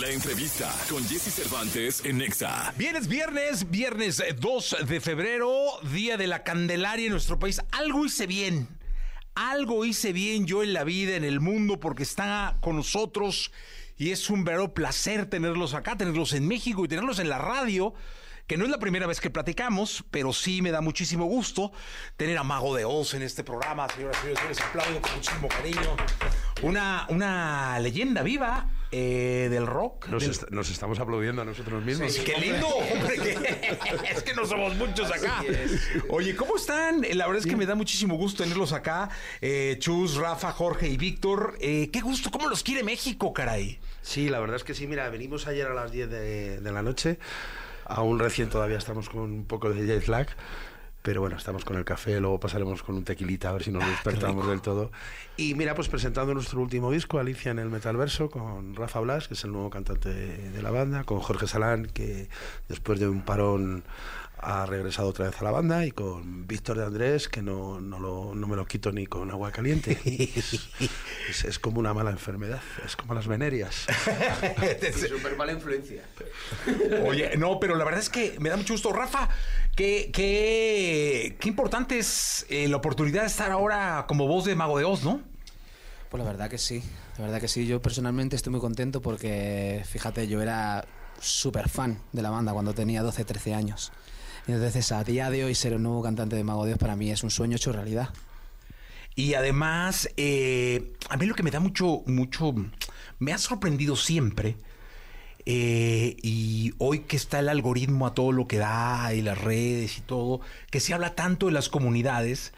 La entrevista con Jesse Cervantes en Nexa. Bien, viernes, viernes 2 eh, de febrero, día de la Candelaria en nuestro país. Algo hice bien. Algo hice bien yo en la vida, en el mundo, porque está con nosotros y es un verdadero placer tenerlos acá, tenerlos en México y tenerlos en la radio que no es la primera vez que platicamos, pero sí me da muchísimo gusto tener a Mago de Oz en este programa. Señoras y señores, les aplaudo con muchísimo cariño. Una, una leyenda viva eh, del rock. Nos, estamos aplaudiendo a nosotros mismos. ¡Qué lindo! es que no somos muchos acá. Oye, ¿cómo están? La verdad es que me da muchísimo gusto tenerlos acá. Eh, Chus, Rafa, Jorge y Víctor. Eh, qué gusto, ¿cómo los quiere México, caray? Sí, la verdad es que sí. Mira, venimos ayer a las 10 de, de la noche aún recién todavía estamos con un poco de jet lag. Pero bueno, estamos con el café, luego pasaremos con un tequilita a ver si nos ah, despertamos del todo. Y mira, pues presentando nuestro último disco, Alicia en el Metalverso, con Rafa Blas, que es el nuevo cantante de la banda, con Jorge Salán, que después de un parón ha regresado otra vez a la banda y con Víctor de Andrés, que no, no, lo, no, me lo quito ni con agua caliente. Es, es, como una mala enfermedad, es como las venerias. Súper mala influencia. Oye, no, pero la verdad es que me da mucho gusto. Rafa, qué, qué, qué importante es eh, la oportunidad de estar ahora como voz de Mago de Oz, ¿no? Pues la verdad que sí, la verdad que sí. Yo personalmente estoy muy contento porque, fíjate, yo era súper fan de la banda cuando tenía 12, 13 años. Entonces, a día de hoy, ser el nuevo cantante de Mago Dios para mí es un sueño hecho realidad. Y además, eh, a mí lo que me da mucho, mucho, me ha sorprendido siempre, eh, y hoy que está el algoritmo a todo lo que da, y las redes y todo, que se habla tanto de las comunidades,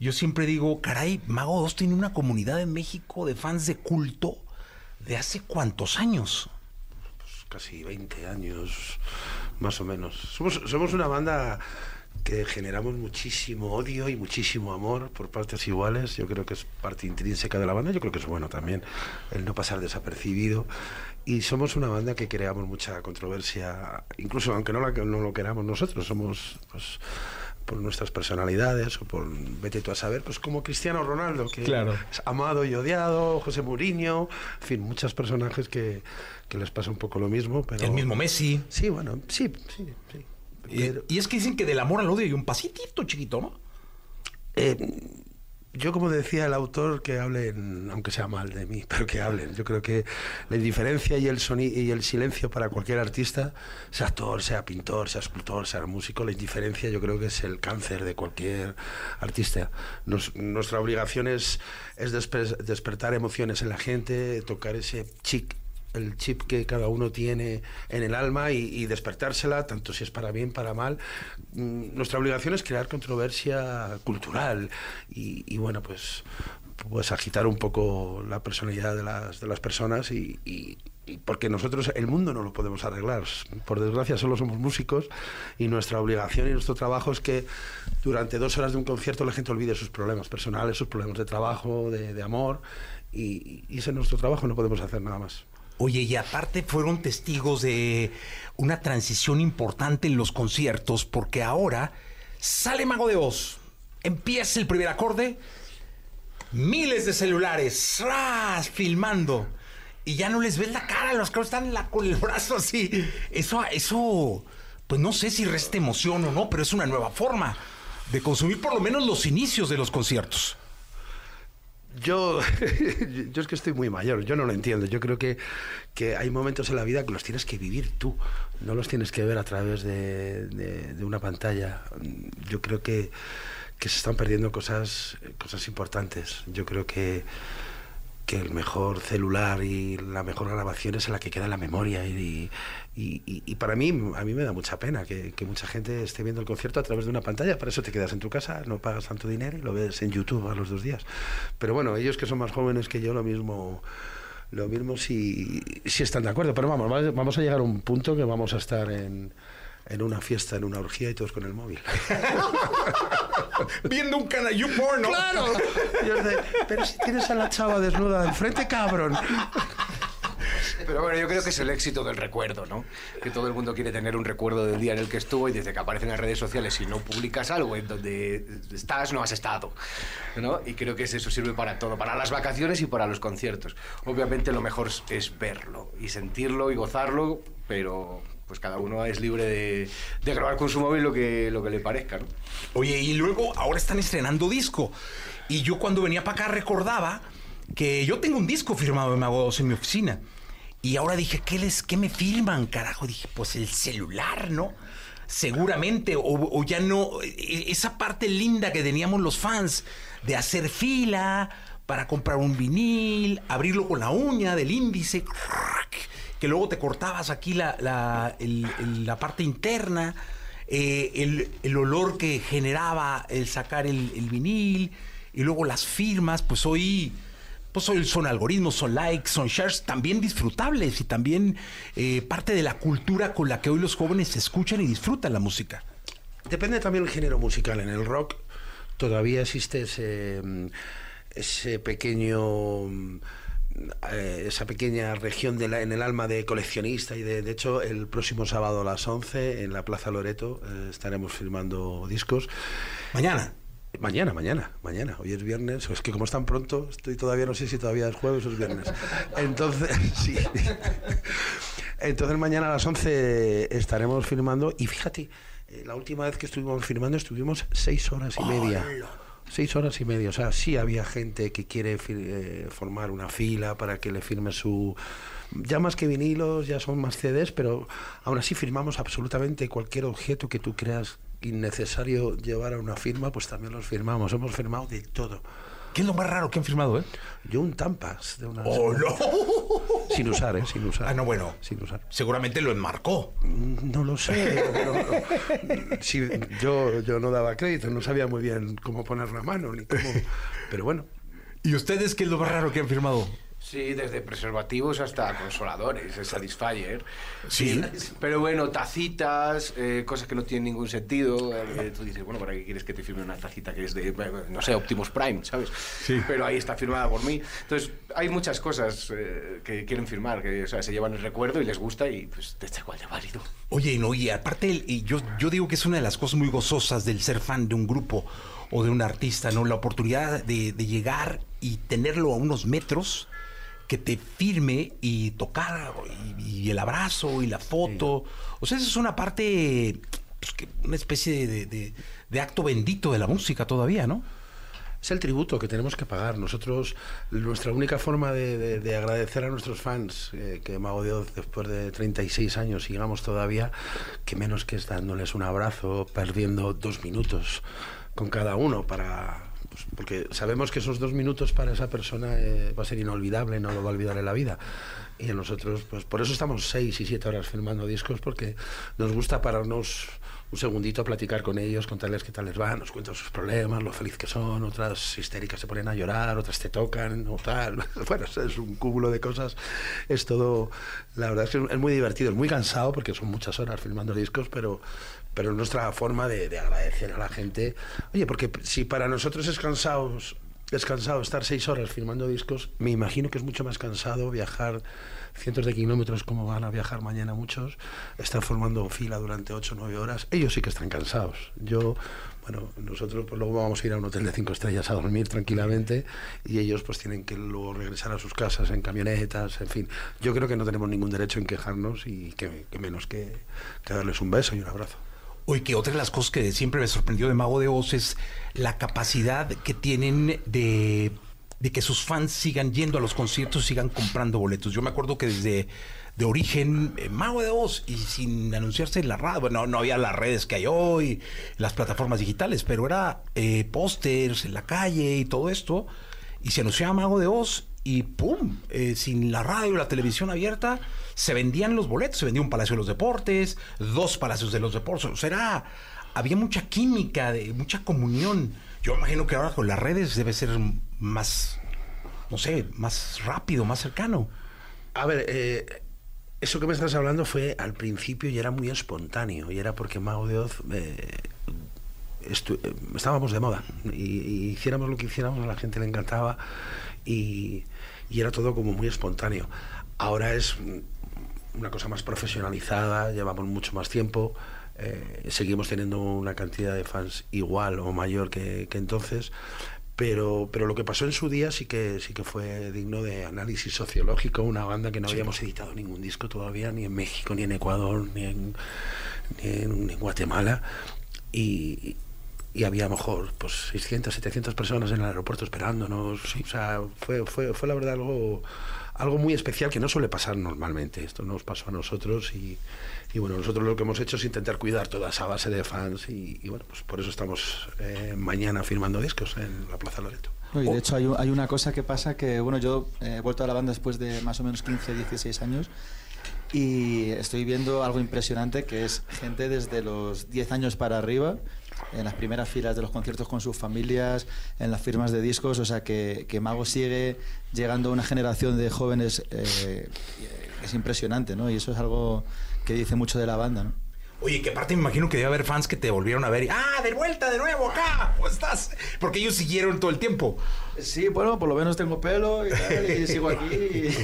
yo siempre digo, caray, Mago 2 tiene una comunidad en México de fans de culto de hace cuántos años casi 20 años, más o menos. Somos, somos una banda que generamos muchísimo odio y muchísimo amor por partes iguales. Yo creo que es parte intrínseca de la banda. Yo creo que es bueno también el no pasar desapercibido. Y somos una banda que creamos mucha controversia, incluso aunque no, la, no lo queramos nosotros. Somos pues, por nuestras personalidades o por vete tú a saber, pues como Cristiano Ronaldo, que es amado y odiado, José Mourinho, en fin, muchos personajes que, que, les pasa un poco lo mismo. Pero... El mismo Messi. Sí, bueno, sí, sí, sí. Y, es que dicen que del amor al odio hay un pasitito chiquito, ¿no? Eh, yo como decía el autor que hablen, aunque sea mal de mí, pero que hablen. Yo creo que la indiferencia y el silencio para cualquier artista, sea actor, sea pintor, sea escultor, sea músico, la indiferencia yo creo que es el cáncer de cualquier artista. nuestra obligación es despertar emociones en la gente, tocar ese chic el chip que cada uno tiene en el alma y, despertársela, tanto si es para bien, para mal. Mm, nuestra obligación es crear controversia cultural y, bueno, pues, pues agitar un poco la personalidad de las, de las personas y, porque nosotros el mundo no lo podemos arreglar. Por desgracia solo somos músicos y nuestra obligación y nuestro trabajo es que durante dos horas de un concierto la gente olvide sus problemas personales, sus problemas de trabajo, de, amor y, y ese es nuestro trabajo, no podemos hacer nada más. Oye, y aparte fueron testigos de una transición importante en los conciertos, porque ahora sale Mago de Oz, empieza el primer acorde, miles de celulares, ¡ras! filmando, y ya no les ves la cara, los que están con el brazo así. Eso, eso, pues no sé si resta emoción o no, pero es una nueva forma de consumir por lo menos los inicios de los conciertos. Yo, yo es que estoy muy mayor, yo no lo entiendo. Yo creo que, que hay momentos en la vida que los tienes que vivir tú, no los tienes que ver a través de, de, una pantalla. Yo creo que, que, se están perdiendo cosas, cosas importantes. Yo creo que que el mejor celular y la mejor grabación es en la que queda la memoria. Y, y, para mí, a mí me da mucha pena que, mucha gente esté viendo el concierto a través de una pantalla. Para eso te quedas en tu casa, no pagas tanto dinero y lo ves en YouTube a los dos días. Pero bueno, ellos que son más jóvenes que yo, lo mismo lo mismo si, si están de acuerdo. Pero vamos, vamos a llegar a un punto que vamos a estar en, en una fiesta, en una orgía y todos con el móvil. Viendo un canal porno. Claro. pero si tienes a la chava desnuda enfrente, cabrón. Pero bueno, yo creo que es el éxito del recuerdo, ¿no? Que todo el mundo quiere tener un recuerdo del día en el que estuvo y desde que aparecen las redes sociales y no publicas algo en donde estás, no has estado, ¿no? Y creo que eso sirve para todo, para las vacaciones y para los conciertos. Obviamente lo mejor es verlo y sentirlo y gozarlo, pero pues cada uno es libre de, grabar con su móvil lo que, lo que le parezca, ¿no? Oye, y luego ahora están estrenando disco. Y yo cuando venía para acá recordaba que yo tengo un disco firmado de Mago en mi oficina. Y ahora dije, ¿qué, les, ¿qué me firman, carajo? Dije, pues el celular, ¿no? Seguramente, o, o ya no, e, esa parte linda que teníamos los fans de hacer fila para comprar un vinil, abrirlo con la uña del índice, que luego te cortabas aquí la, la, la parte interna, eh, el, el, olor que generaba el sacar el, vinil, y luego las firmas, pues hoy, pues hoy son algoritmos, son likes, son shares, también disfrutables y también eh, parte de la cultura con la que hoy los jóvenes escuchan y disfrutan la música. Depende también del género musical. En el rock todavía existe ese, ese pequeño eh, esa pequeña región de la, en el alma de coleccionista y de, de, hecho el próximo sábado a las 11 en la Plaza Loreto eh, estaremos filmando discos. Mañana. Mañana, mañana, mañana. Hoy es viernes. Es que como es tan pronto, estoy todavía no sé si todavía es jueves o es viernes. Entonces, sí. Entonces mañana a las 11 estaremos filmando y fíjate, eh, la última vez que estuvimos filmando estuvimos seis horas y media. Seis horas y media. O sea, sí había gente que quiere eh, formar una fila para que le firme su. Ya más que vinilos, ya son más CDs, pero aún así firmamos absolutamente cualquier objeto que tú creas innecesario llevar a una firma, pues también los firmamos. Hemos firmado de todo. ¿Qué es lo más raro que han firmado, eh? Yo un Tampas de una. ¡Oh, no! Sin usar, ¿eh? Sin usar. Ah, no, bueno. Sin usar. Seguramente lo enmarcó. No lo sé. sí, yo, yo no daba crédito, no sabía muy bien cómo poner la mano, ni cómo. Pero bueno. ¿Y ustedes qué es lo más raro que han firmado? Sí, desde preservativos hasta consoladores, el Satisfyer. Sí. Pero bueno, tacitas, eh, cosas que no tienen ningún sentido. Eh, tú dices, bueno, ¿para qué quieres que te firme una tacita que es de, no sé, Optimus Prime, ¿sabes? Sí. Pero ahí está firmada por mí. Entonces, hay muchas cosas eh, que quieren firmar, que o sea, se llevan el recuerdo y les gusta y pues te está igual de válido. Oye, no, y aparte, y yo, yo digo que es una de las cosas muy gozosas del ser fan de un grupo o de un artista, ¿no? La oportunidad de, de llegar y tenerlo a unos metros que te firme y tocar y, y el abrazo y la foto. Sí. O sea, eso es una parte, pues, que una especie de, de, de, acto bendito de la música todavía, ¿no? Es el tributo que tenemos que pagar. Nosotros, nuestra única forma de, de agradecer a nuestros fans, eh, que Mago de Oz, después de 36 años, sigamos todavía, que menos que es dándoles un abrazo, perdiendo dos minutos con cada uno para, pues porque sabemos que esos dos minutos para esa persona eh, va a ser inolvidable, no lo va a olvidar en la vida. Y a nosotros, pues por eso estamos seis y siete horas filmando discos, porque nos gusta pararnos un segundito a platicar con ellos, contarles qué tal les va, nos cuentan sus problemas, lo feliz que son, otras histéricas se ponen a llorar, otras te tocan, o tal. Bueno, es un cúmulo de cosas. Es todo, la verdad es que es muy divertido, es muy cansado porque son muchas horas filmando discos, pero, pero es nuestra forma de, de, agradecer a la gente. Oye, porque si para nosotros es cansado, es cansado estar seis horas filmando discos, me imagino que es mucho más cansado viajar cientos de kilómetros como van a viajar mañana muchos, estar formando fila durante ocho o nueve horas. Ellos sí que están cansados. Yo, bueno, nosotros pues luego vamos a ir a un hotel de cinco estrellas a dormir tranquilamente y ellos pues tienen que luego regresar a sus casas en camionetas, en fin. Yo creo que no tenemos ningún derecho en quejarnos y que, que menos que, que darles un beso y un abrazo. Oye, que otra de las cosas que siempre me sorprendió de Mago de Oz es la capacidad que tienen de, que sus fans sigan yendo a los conciertos, sigan comprando boletos. Yo me acuerdo que desde de origen eh, Mago de Oz y sin anunciarse en la radio, bueno, no había las redes que hay hoy, las plataformas digitales, pero era eh, pósters en la calle y todo esto, y se anunciaba Mago de Oz y ¡pum! Eh, sin la radio la televisión abierta, se vendían los boletos, se vendía un Palacio de los Deportes, dos Palacios de los Deportes, o sea, había mucha química, de, mucha comunión. Yo imagino que ahora con las redes debe ser más, no sé, más rápido, más cercano. A ver, eh, eso que me estás hablando fue al principio y era muy espontáneo, y era porque Mago de Oz... Eh, estábamos de moda y, hiciéramos lo que hiciéramos a la gente le encantaba y, y era todo como muy espontáneo. Ahora es una cosa más profesionalizada, llevamos mucho más tiempo, eh, seguimos teniendo una cantidad de fans igual o mayor que, que entonces, pero, pero lo que pasó en su día sí que, sí que fue digno de análisis sociológico, una banda que no habíamos editado ningún disco todavía, ni en México, ni en Ecuador, ni en, ni en, en Guatemala, y, y había a lo mejor pues 600, 700 personas en el aeropuerto esperándonos, sí, o sea, fue, fue, fue la verdad algo, algo muy especial que no suele pasar normalmente, esto nos pasó a nosotros y, y bueno, nosotros lo que hemos hecho es intentar cuidar toda esa base de fans y, y bueno, pues por eso estamos eh, mañana firmando discos en la Plaza Loreto. No, y de hecho hay, hay una cosa que pasa que, bueno, yo he vuelto a la banda después de más o menos 15, 16 años y estoy viendo algo impresionante que es gente desde los 10 años para arriba en las primeras filas de los conciertos con sus familias, en las firmas de discos, o sea que, que Mago sigue llegando a una generación de jóvenes eh, que es impresionante, ¿no? Y eso es algo que dice mucho de la banda, ¿no? Oye, que aparte me imagino que debe haber fans que te volvieron a ver y, ah, de vuelta, de nuevo acá, ¿cómo estás? Porque ellos siguieron todo el tiempo. Sí, bueno, por lo menos tengo pelo y, tal, y sigo aquí. y-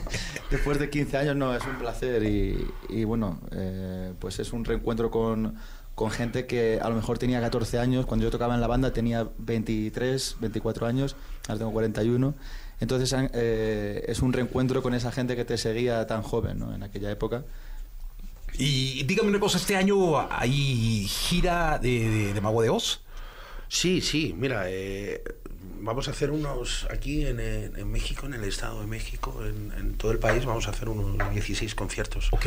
después de 15 años, no, es un placer. Y, y bueno, eh, pues es un reencuentro con, con gente que a lo mejor tenía 14 años. Cuando yo tocaba en la banda tenía 23, 24 años, ahora tengo 41. Entonces eh, es un reencuentro con esa gente que te seguía tan joven ¿no? en aquella época. Y dígame una cosa, ¿este año hay gira de, de- de Mago de Oz? Sí, sí, mira, eh, vamos a hacer unos aquí en, en- México, en el Estado de México, en, en todo el país, vamos a hacer unos 16 conciertos. Ok.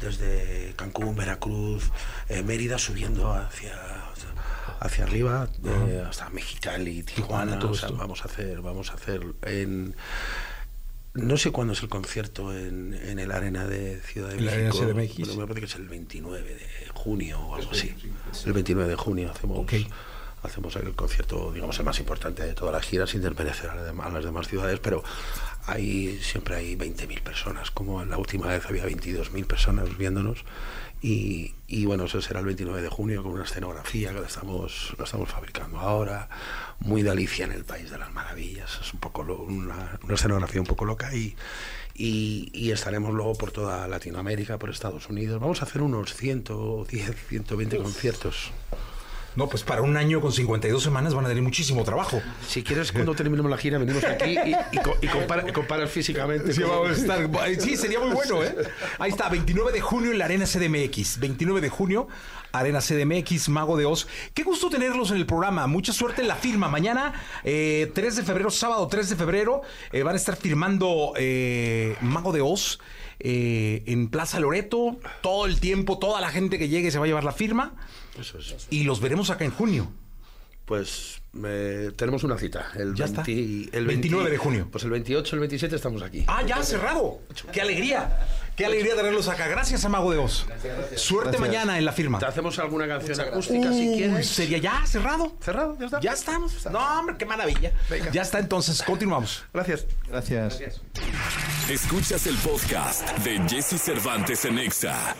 Desde Cancún, Veracruz, eh, Mérida, subiendo hacia, hacia arriba, eh, hasta Mexicali, Tijuana. Todo o sea, vamos a hacer, vamos a hacer en... No sé cuándo es el concierto en, en el Arena de Ciudad de En la Arena México. CDMX. Bueno, me parece que es el 29 de junio o algo así. El 29 de junio hacemos, Ok. Hacemos el concierto, digamos, el más importante de toda la gira, sin desmerecer a las demás, a las demás ciudades, pero hay, siempre hay 20.000 personas, como la última vez había 22.000 personas viéndonos. Y, y bueno, eso será el 29 de junio con una escenografía que la estamos, la estamos fabricando ahora, muy de Alicia en el País de las Maravillas. Es un poco lo- una, una escenografía un poco loca y, y, y estaremos luego por toda Latinoamérica, por Estados Unidos. Vamos a hacer unos 110, 120 conciertos. No, pues para un año con 52 semanas van a tener muchísimo trabajo. Si quieres, cuando terminemos la gira, venimos aquí y, y, co- y compara- comparas físicamente. Sí, vamos a estar- sí, sería muy bueno, ¿eh? Ahí está, 29 de junio en la Arena CDMX. 29 de junio, Arena CDMX, Mago de Oz. Qué gusto tenerlos en el programa. Mucha suerte en la firma. Mañana, eh, 3 de febrero, sábado 3 de febrero, eh, van a estar firmando eh, Mago de Oz eh, en Plaza Loreto. Todo el tiempo, toda la gente que llegue se va a llevar la firma. Eso es. Y los veremos acá en junio. Pues eh, tenemos una cita. El Ya está. 20 el 29 de junio. Pues el 28, el 27 estamos aquí. Ah, ya, cerrado. Qué alegría. Qué alegría tenerlos acá. Gracias a Mago de Oz. Suerte mañana en la firma. ¿Te hacemos alguna canción acústica si quieres? Sería ya cerrado. ¿Cerrado? ¿Ya está? Ya estamos. No, hombre, qué maravilla. Ya está, entonces, continuamos. Gracias. Gracias. Escuchas el podcast de Jesse Cervantes en Exa.